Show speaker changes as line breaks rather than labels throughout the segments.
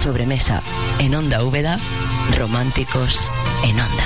sobremesa en Onda Úbeda, románticos en Onda.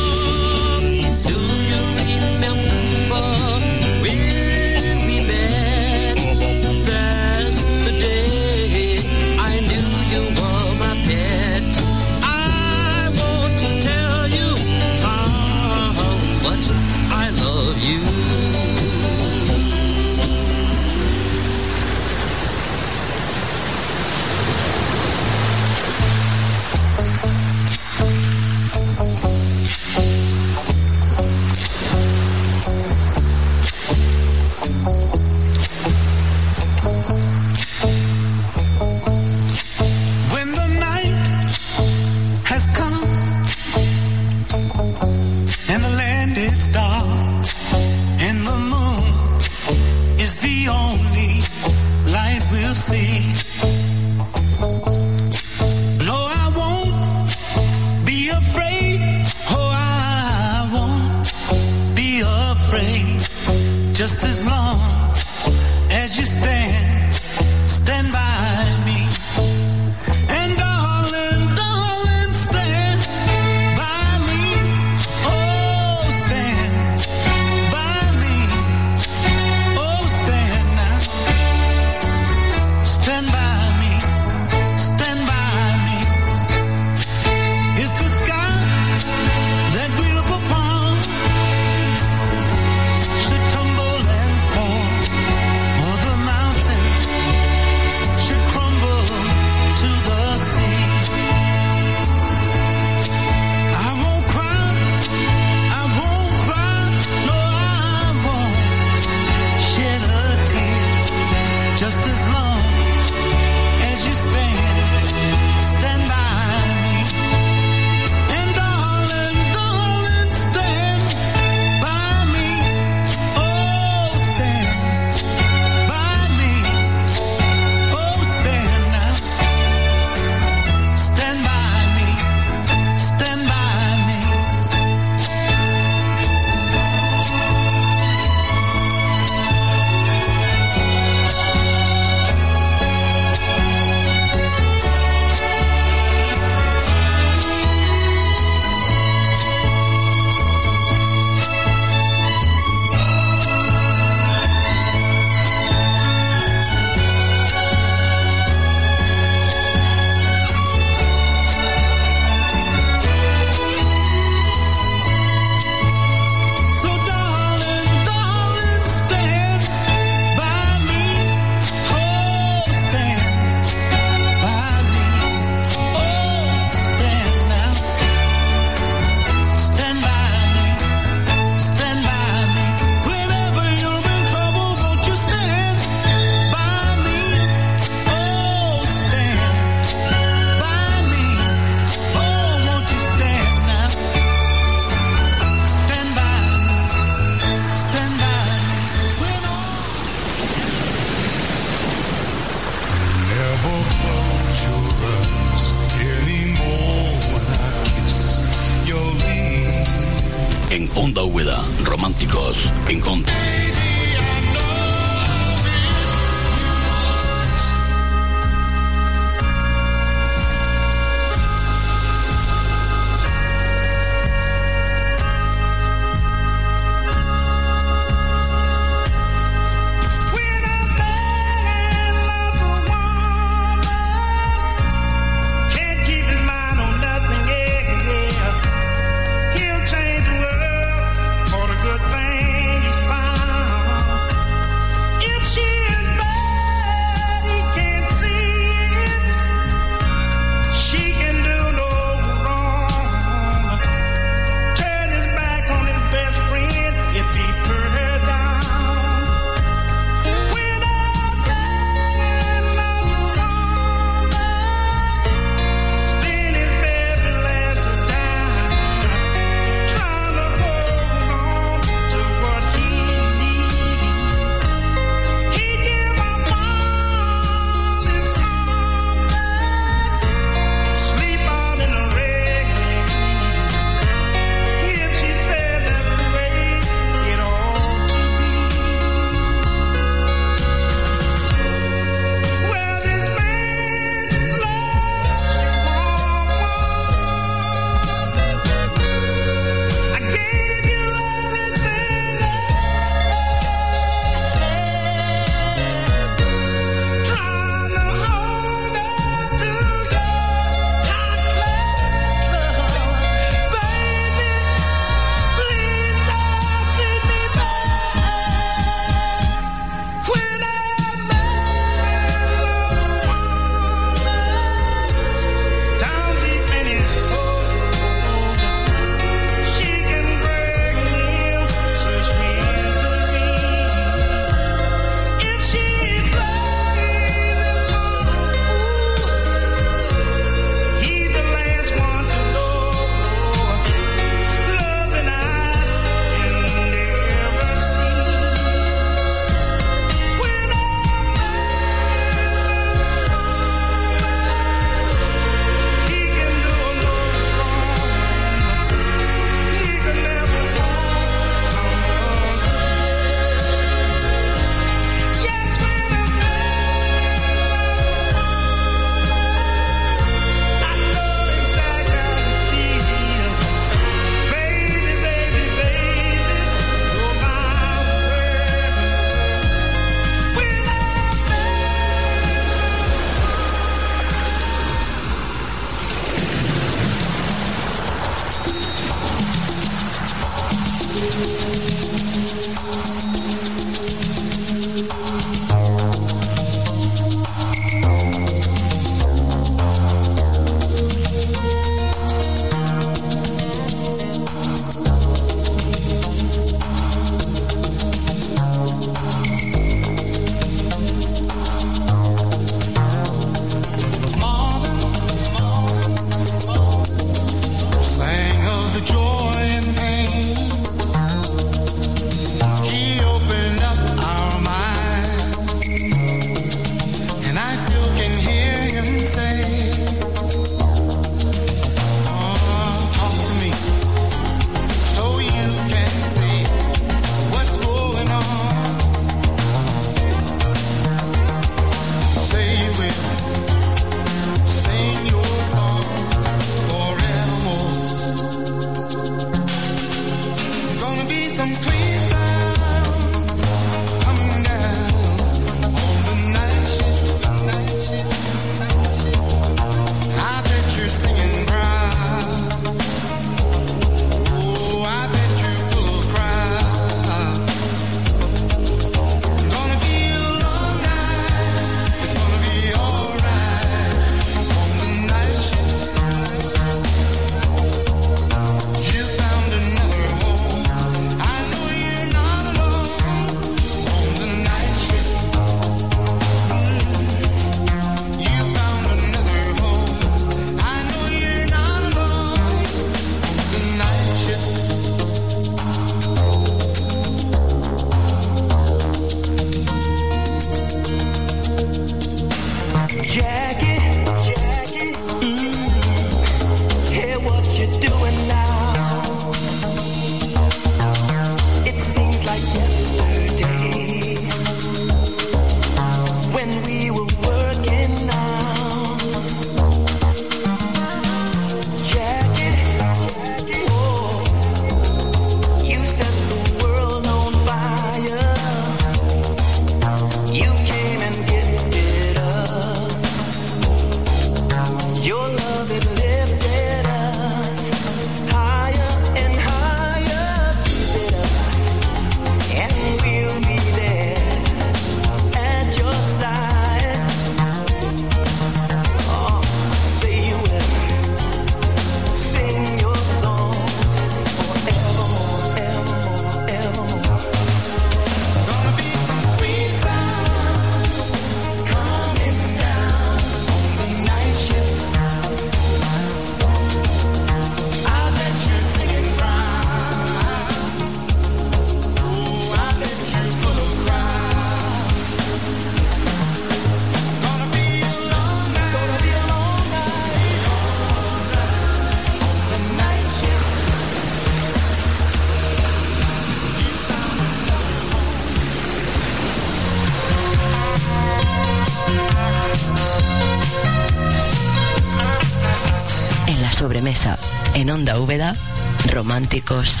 Románticos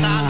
time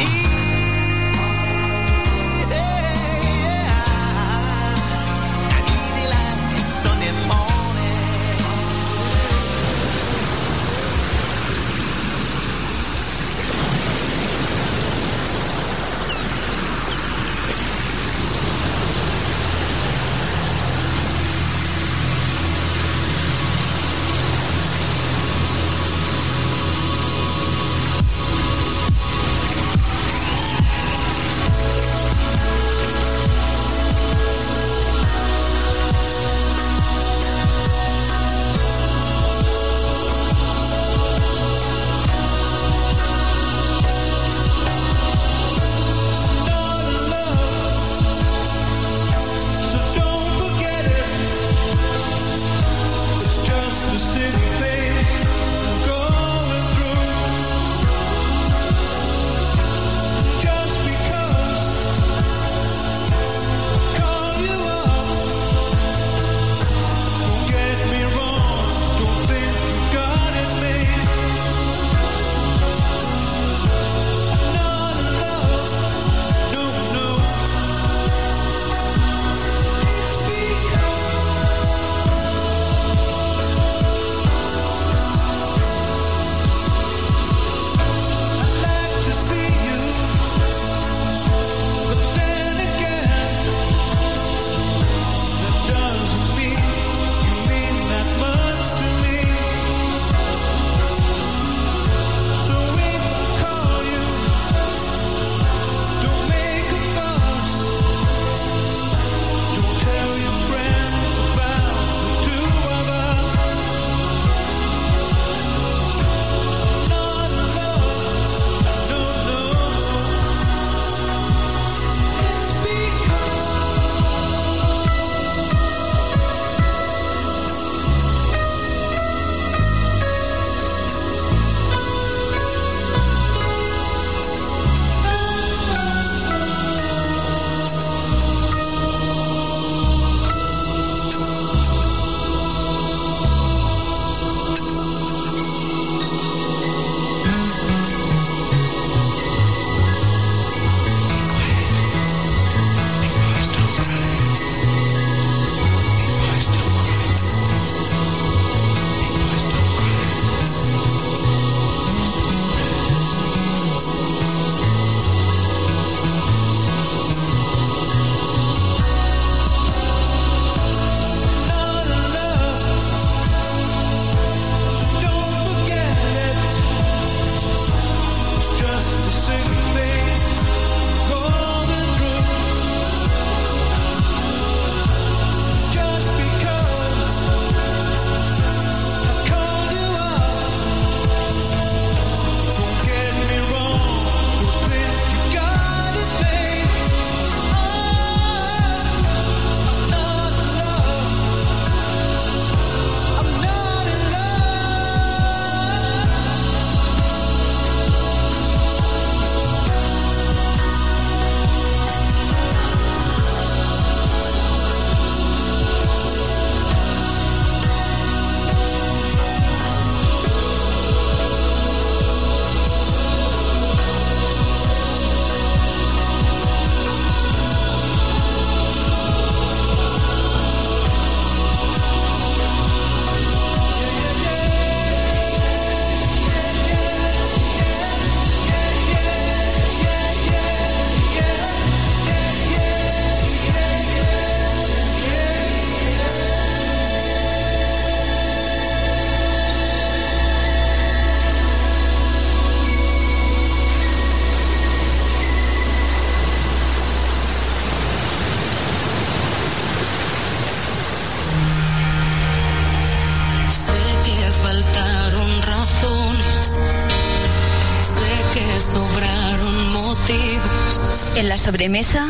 sobremesa,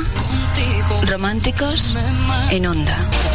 románticos en onda.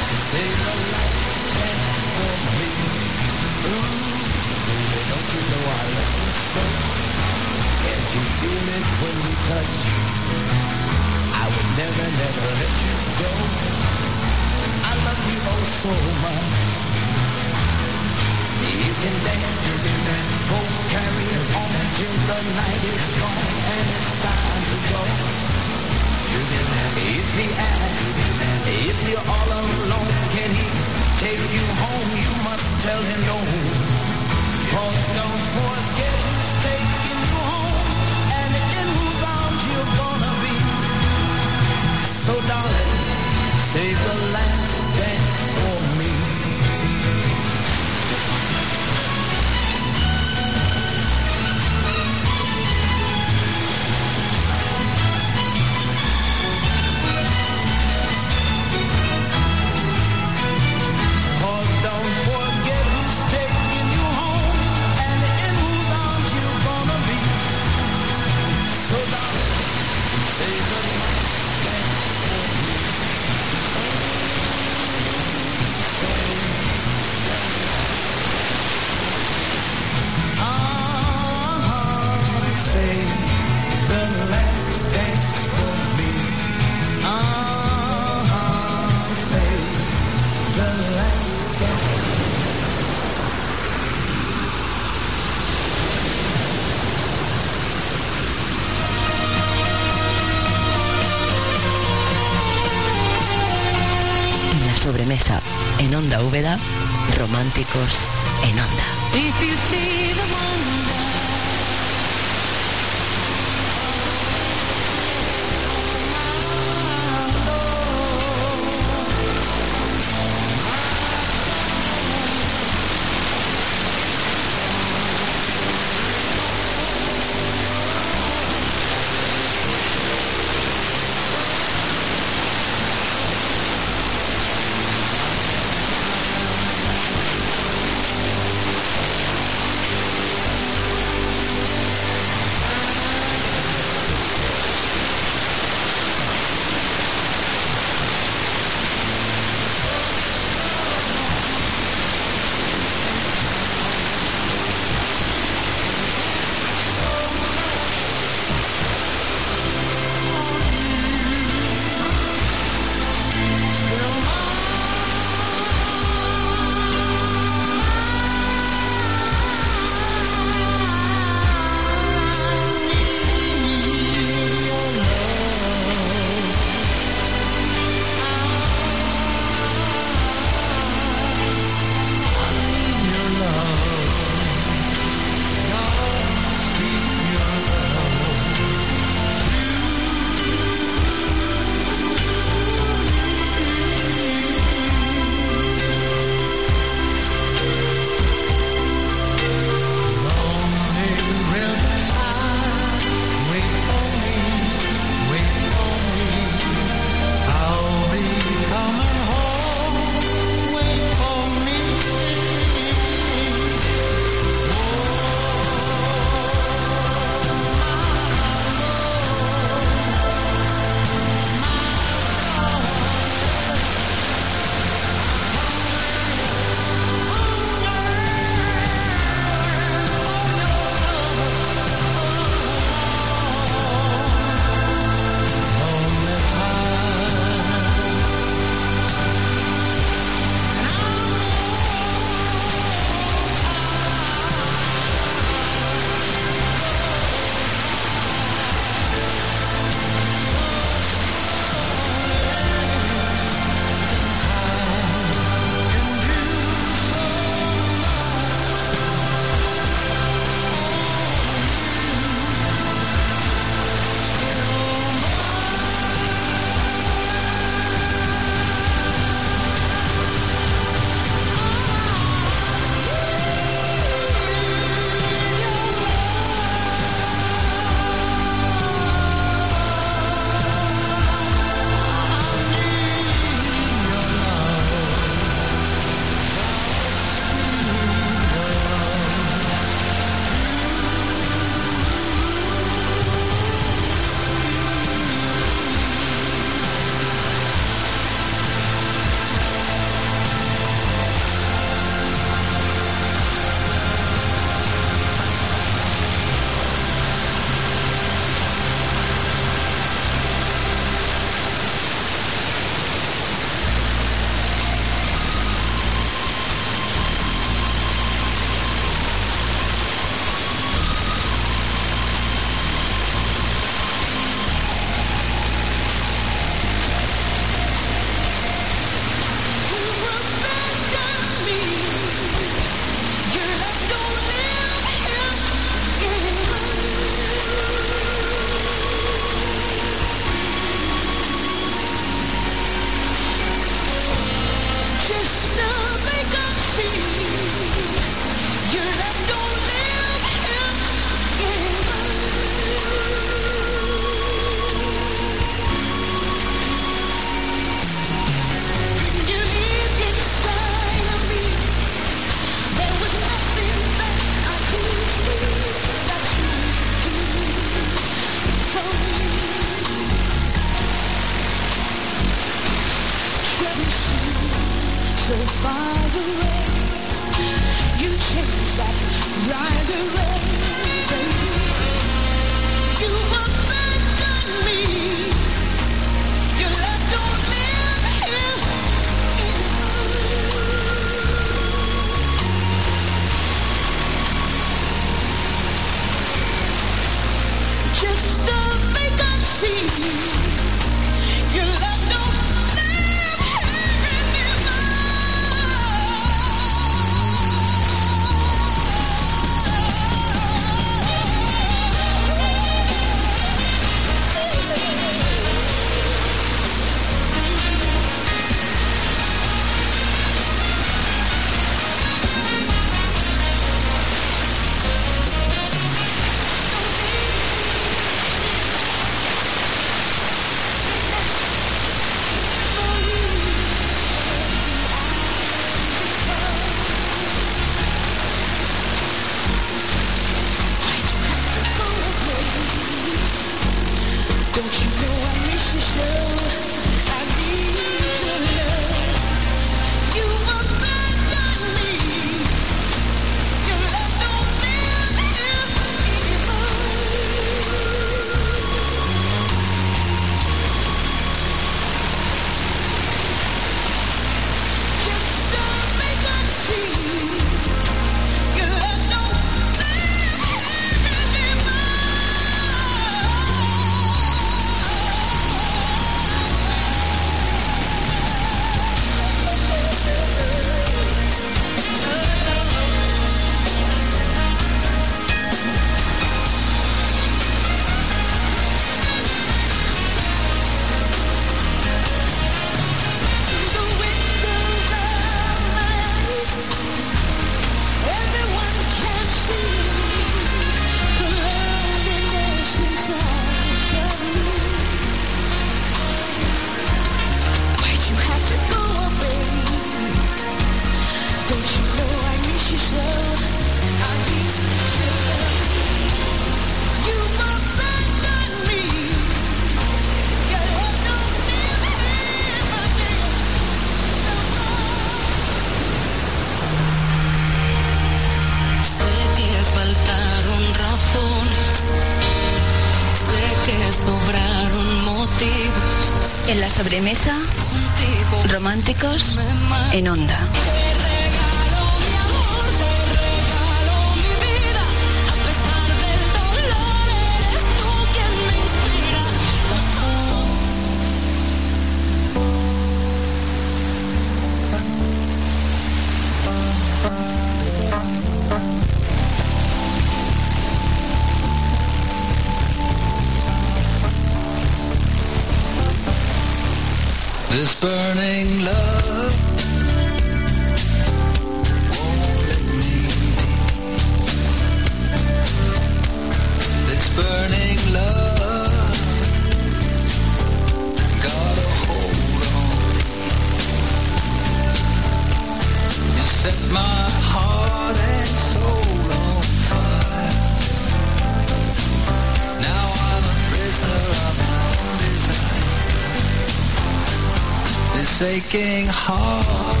Aching heart.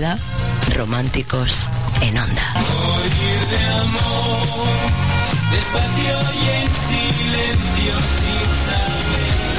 Úbeda, románticos en Onda.
Morir de amor, despacio y en silencio sin saber.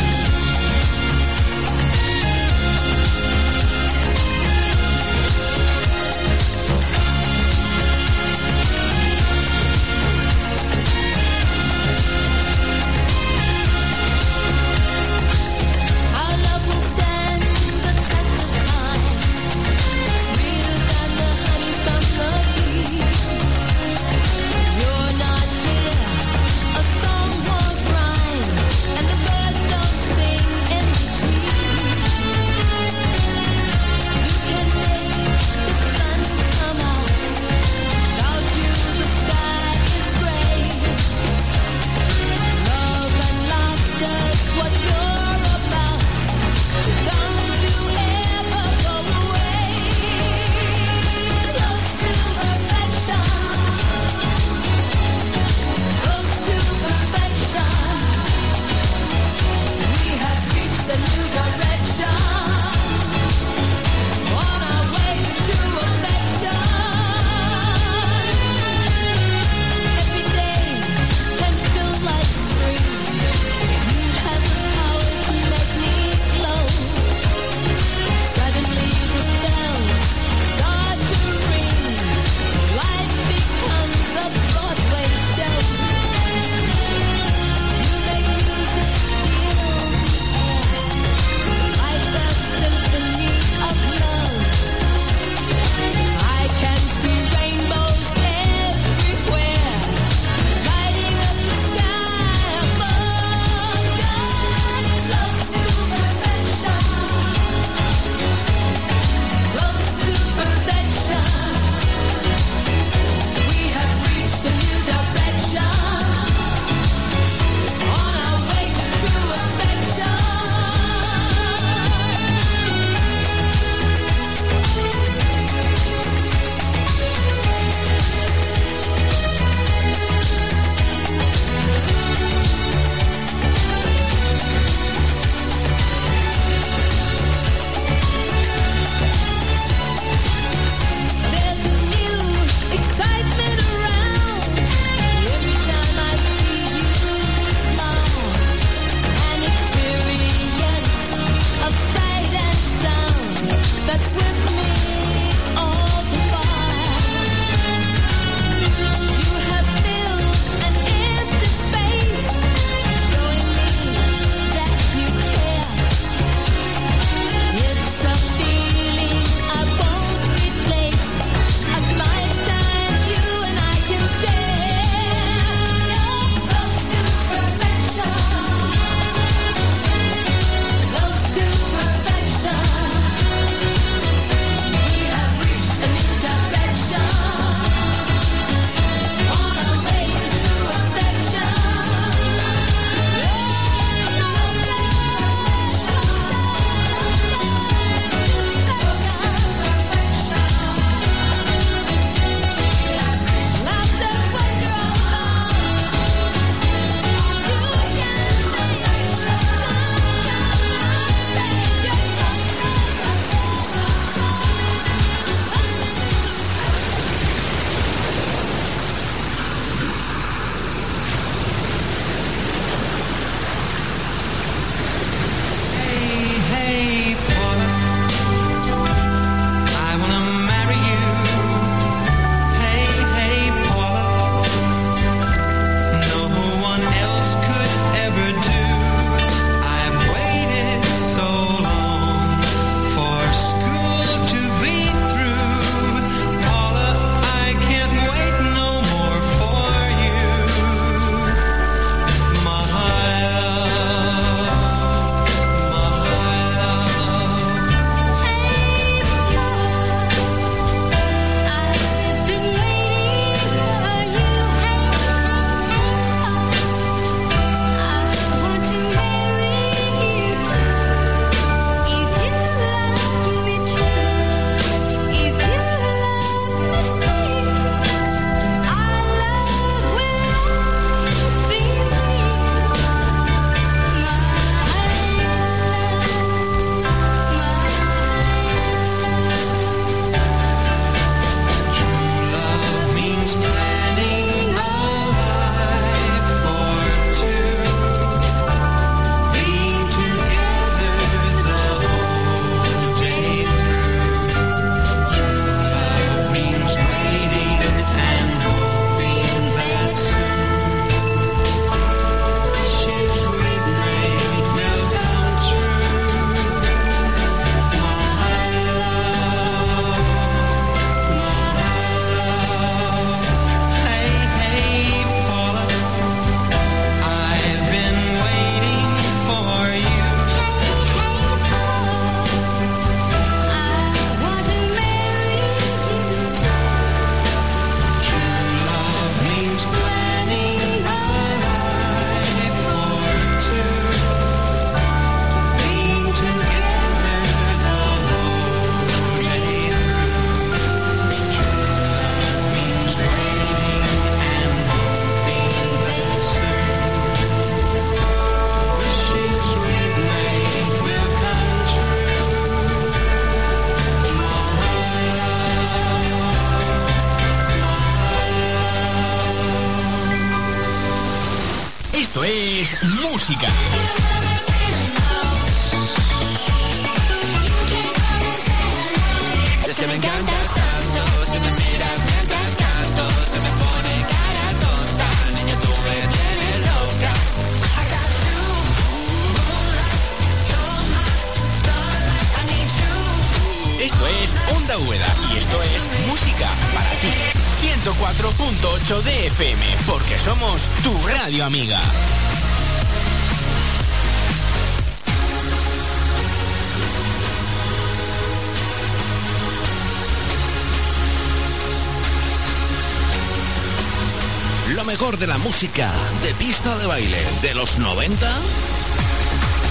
Mejor de la música de pista de baile de los 90.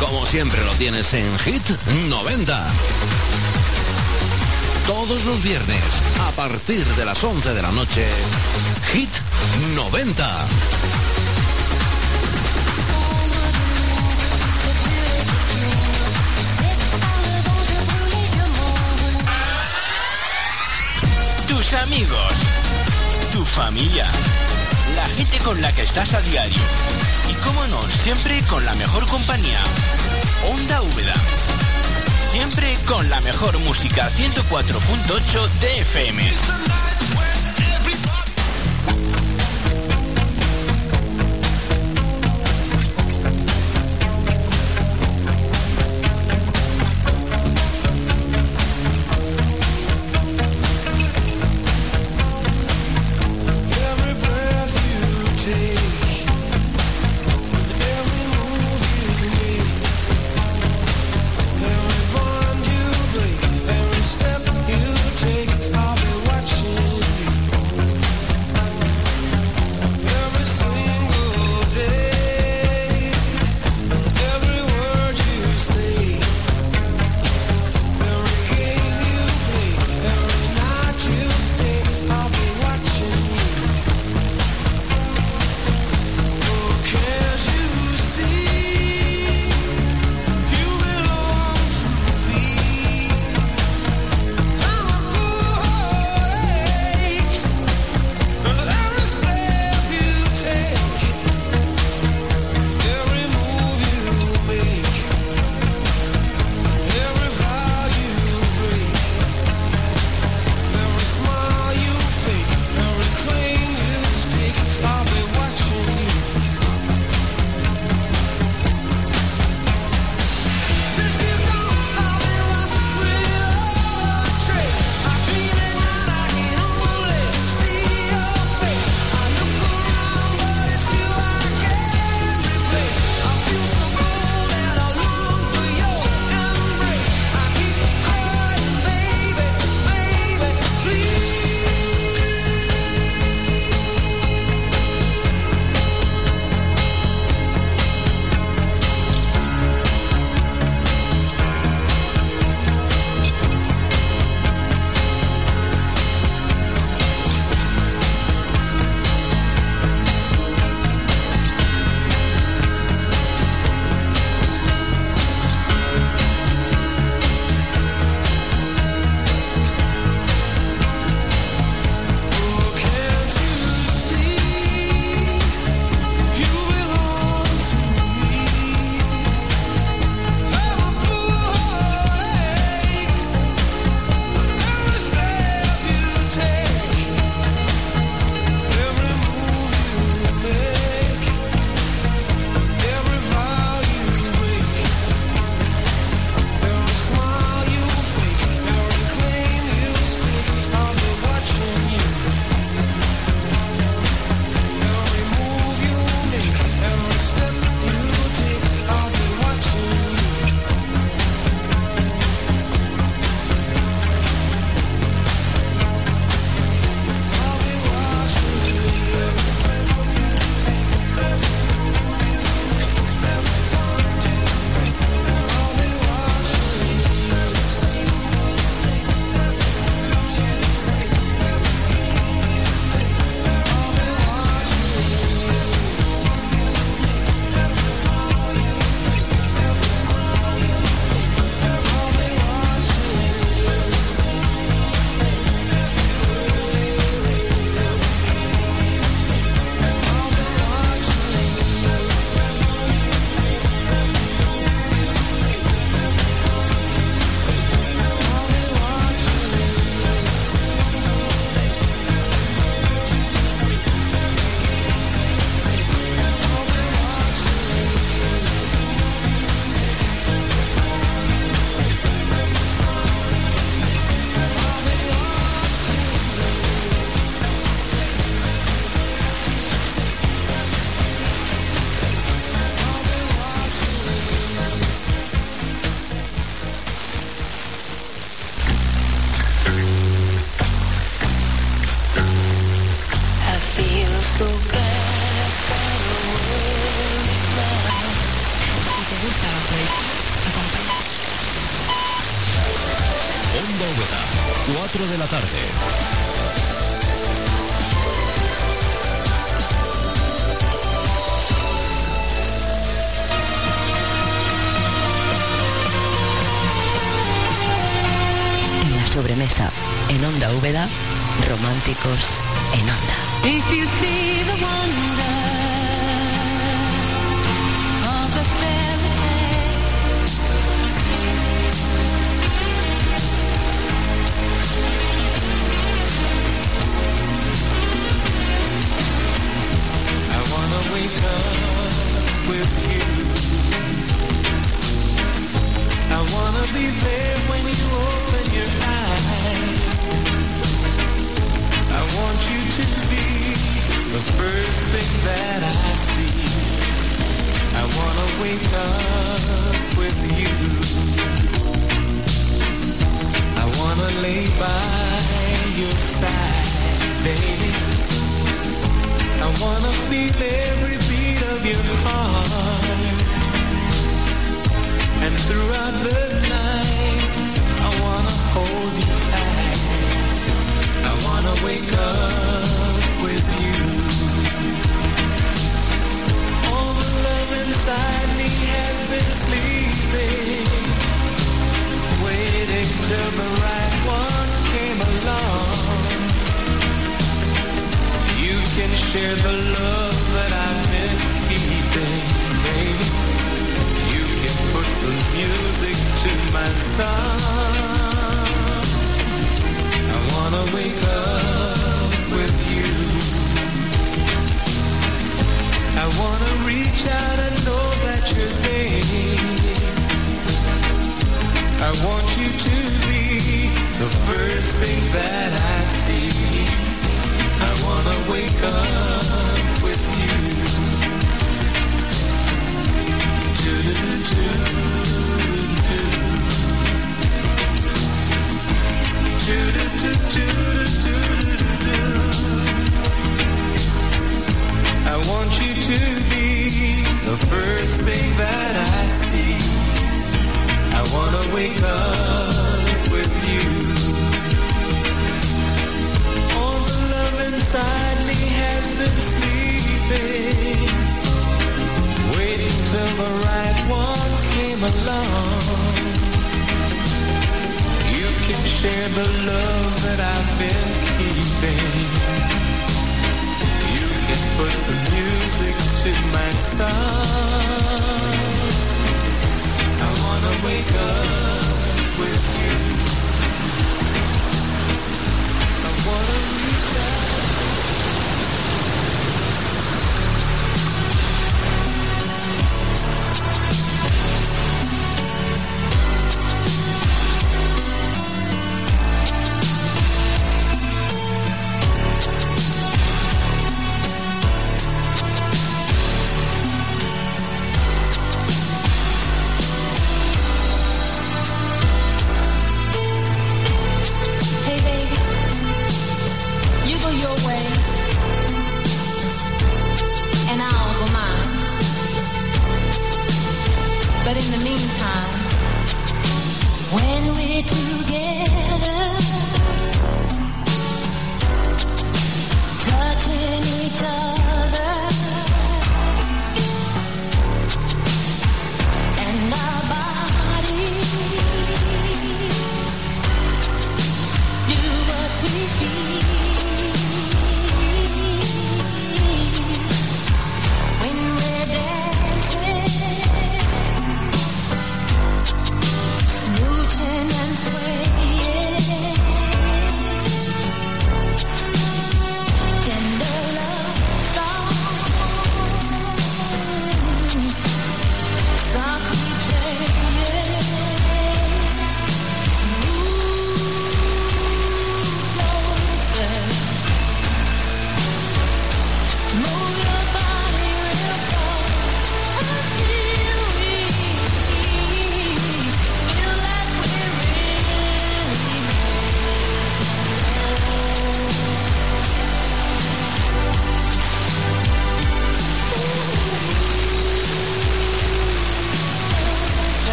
Como siempre lo tienes en Hit 90. Todos los viernes, a partir de las 11 de la noche, Hit 90.
Tus amigos, tu familia, gente con la que estás a diario. Y cómo no, siempre con la mejor compañía. Onda Úbeda. Siempre con la mejor música 104.8 de FM.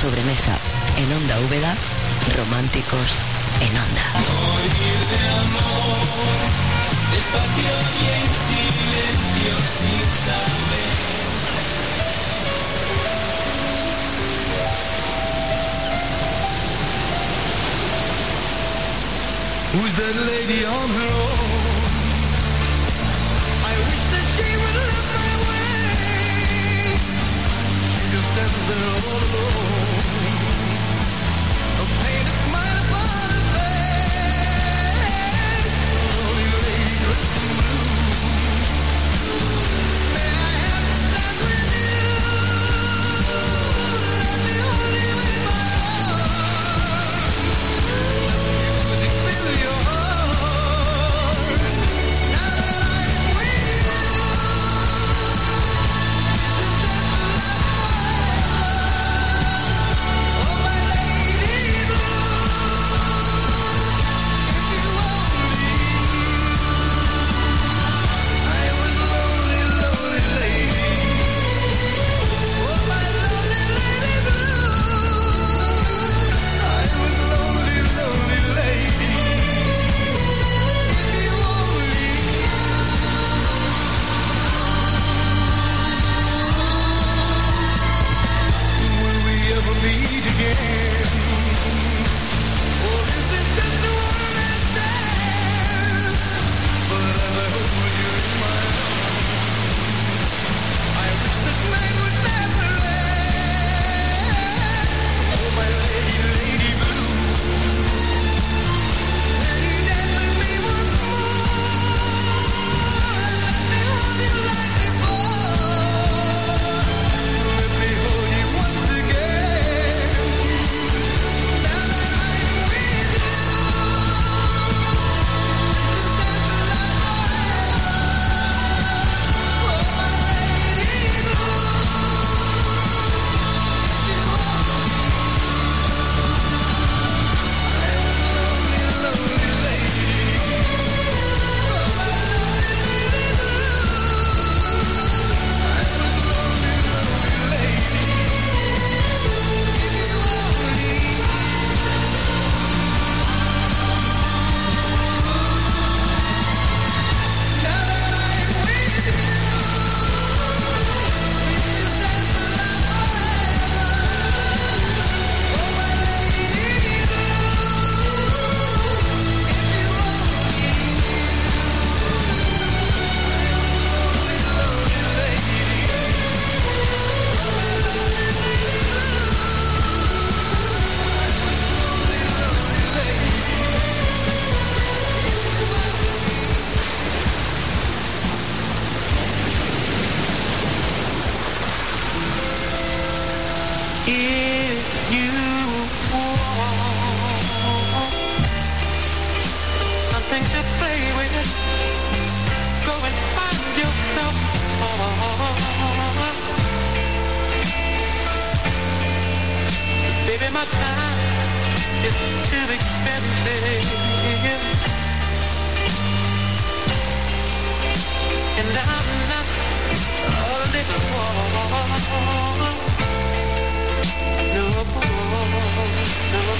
sobremesa en Onda Úbeda, Románticos en Onda.
Morir de amor, despacio y en silencio sin saber.
Who's that lady on her own? dancing all alone.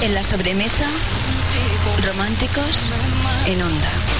En la sobremesa, románticos en onda.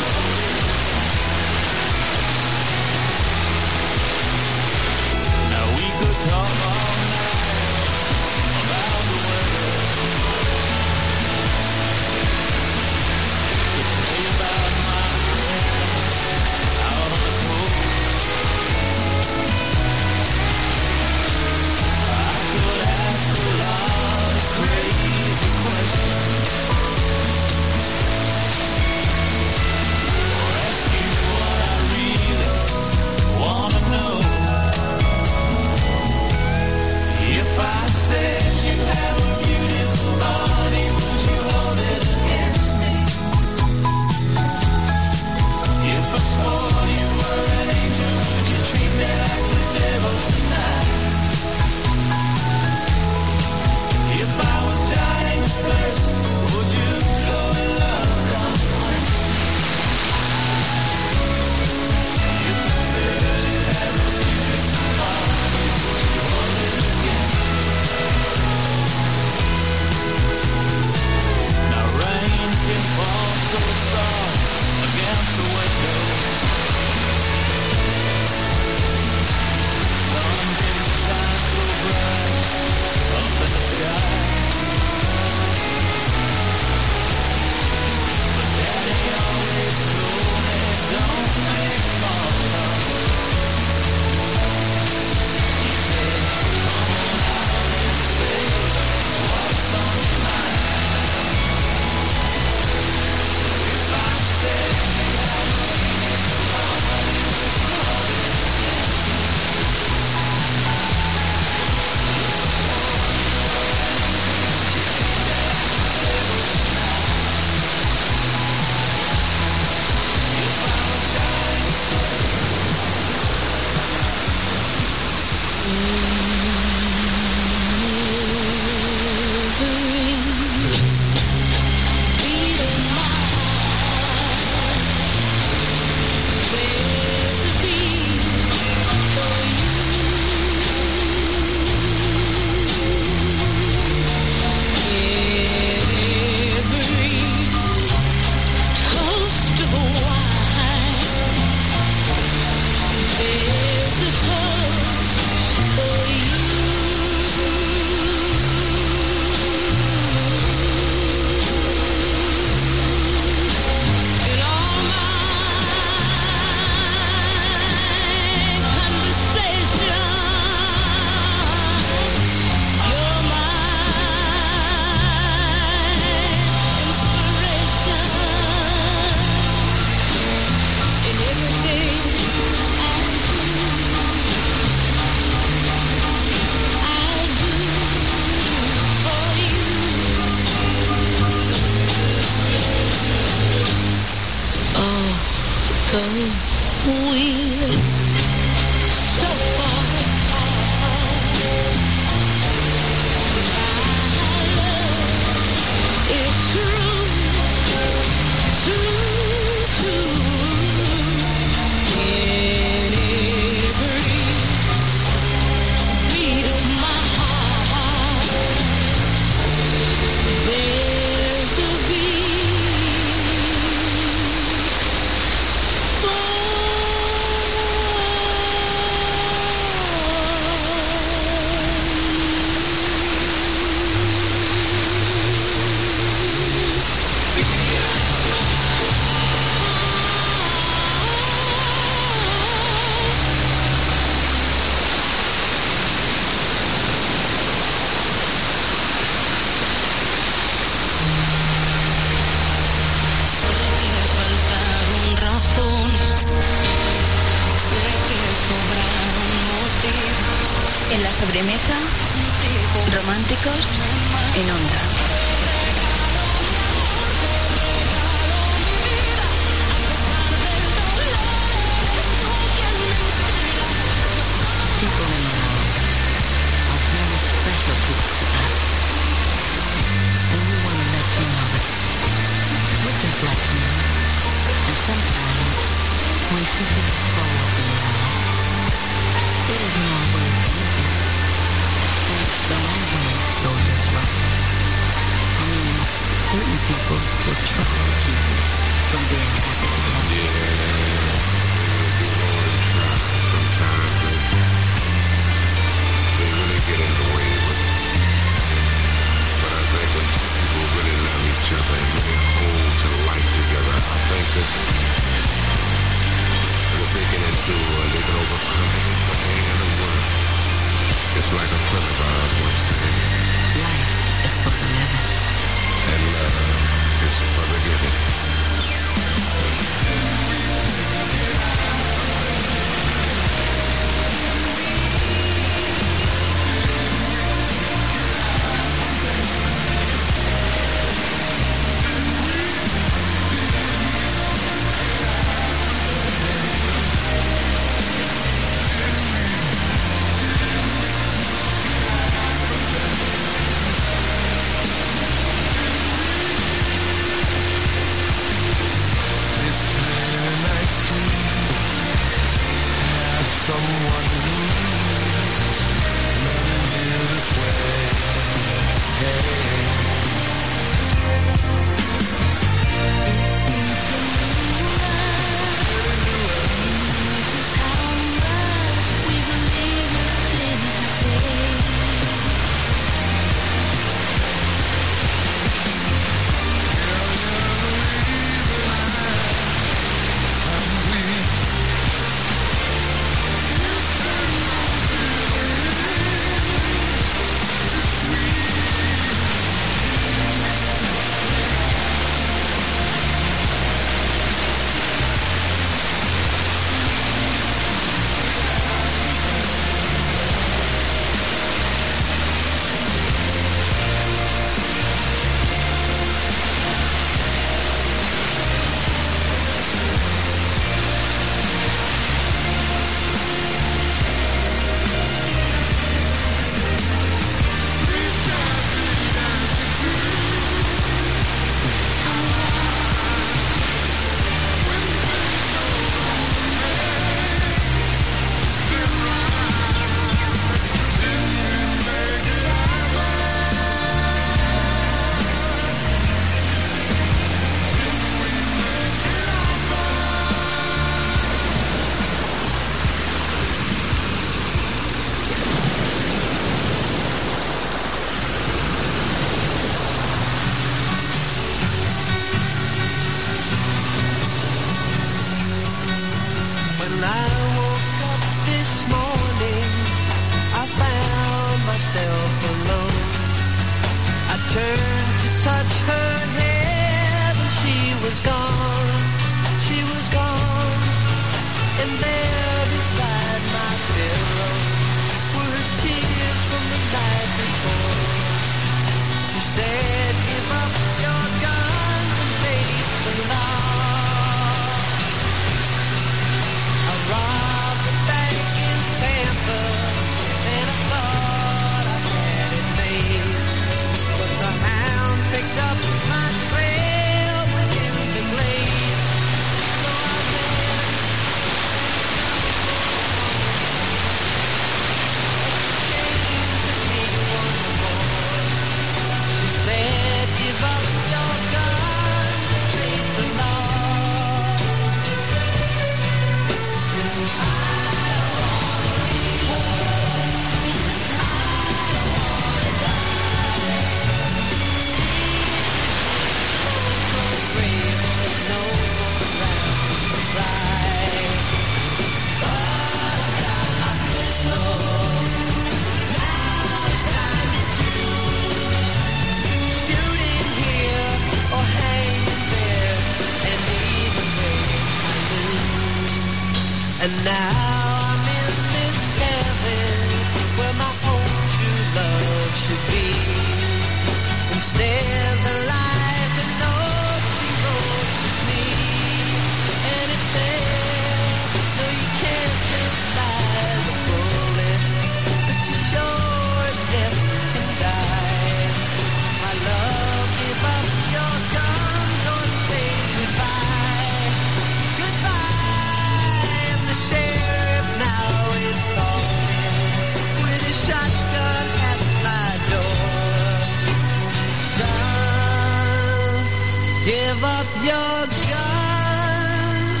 Give up your guns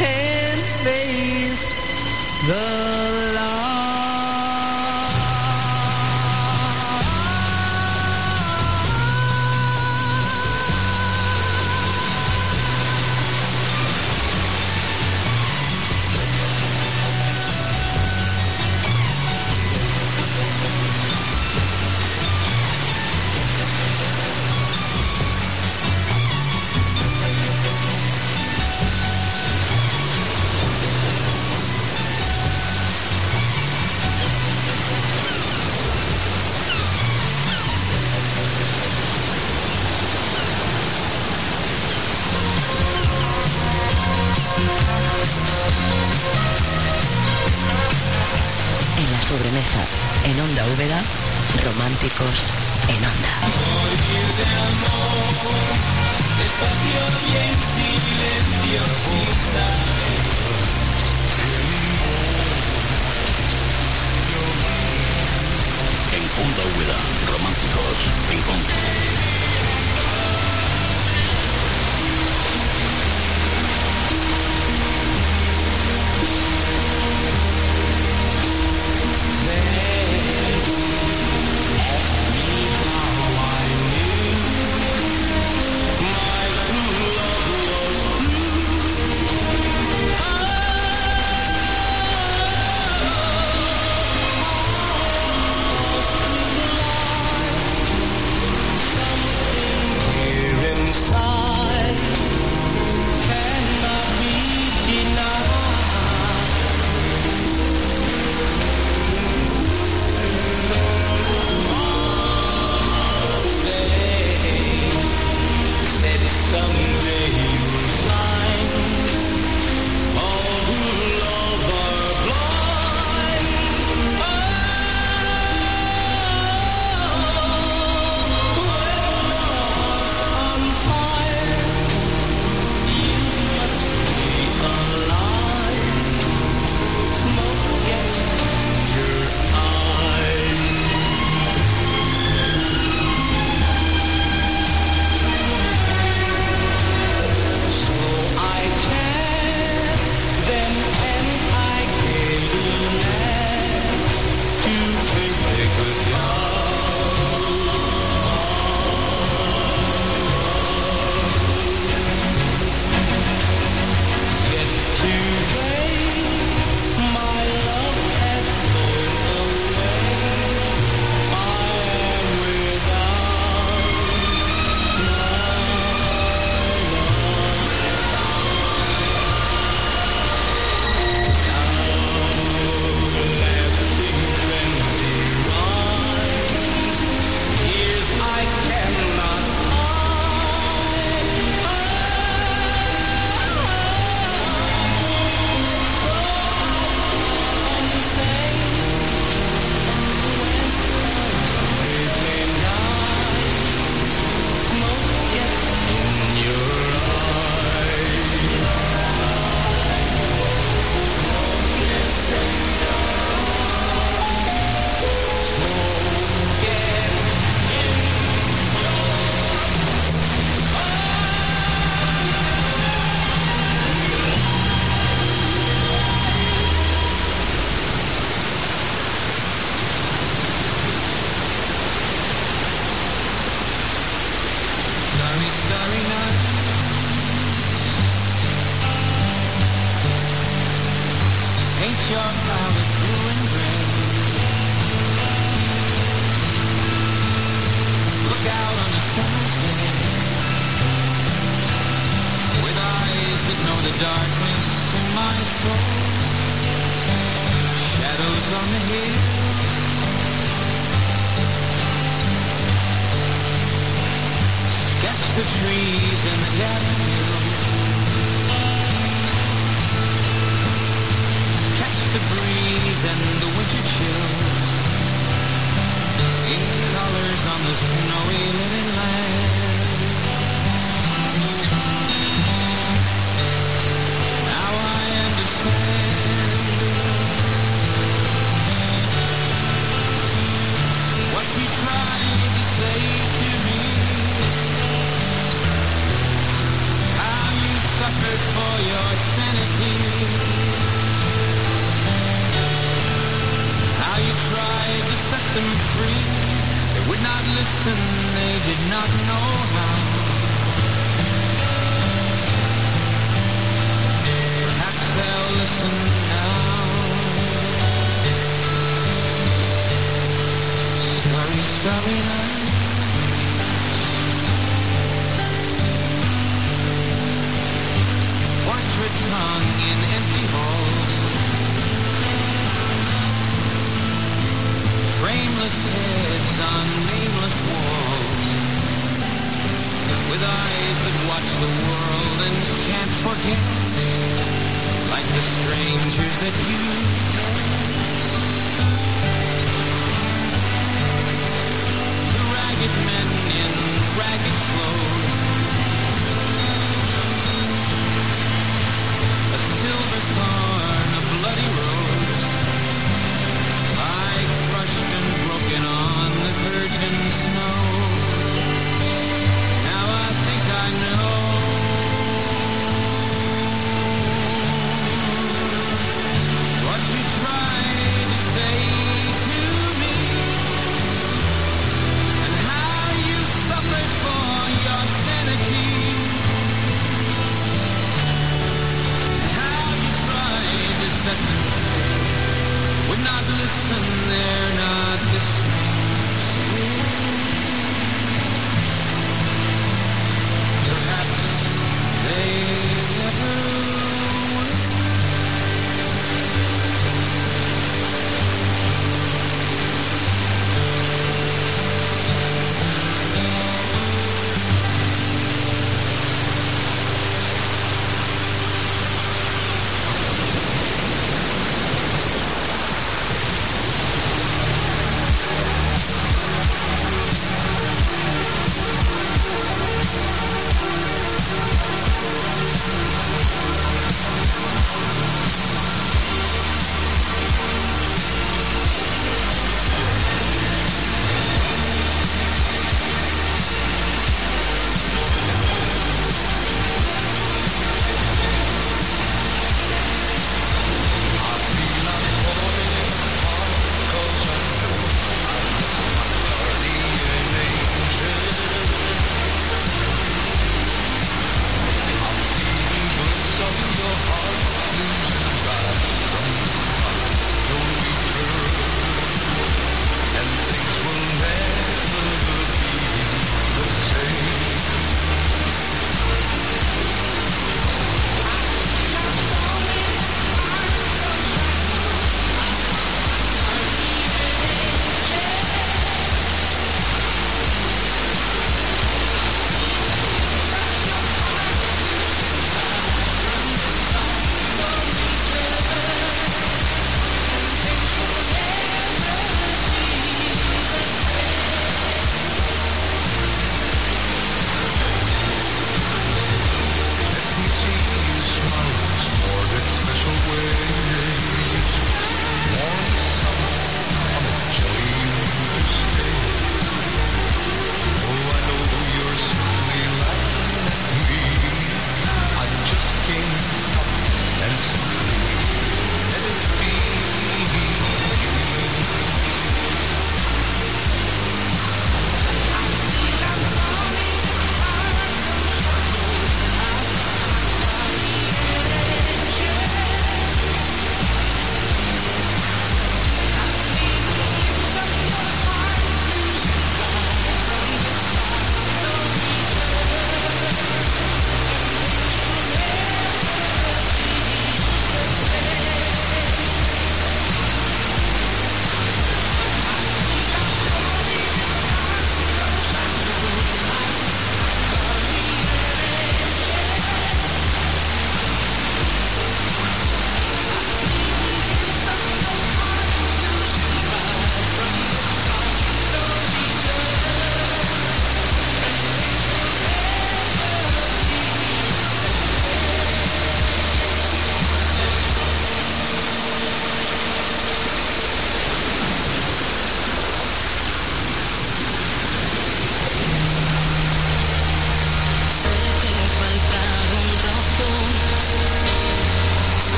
and face the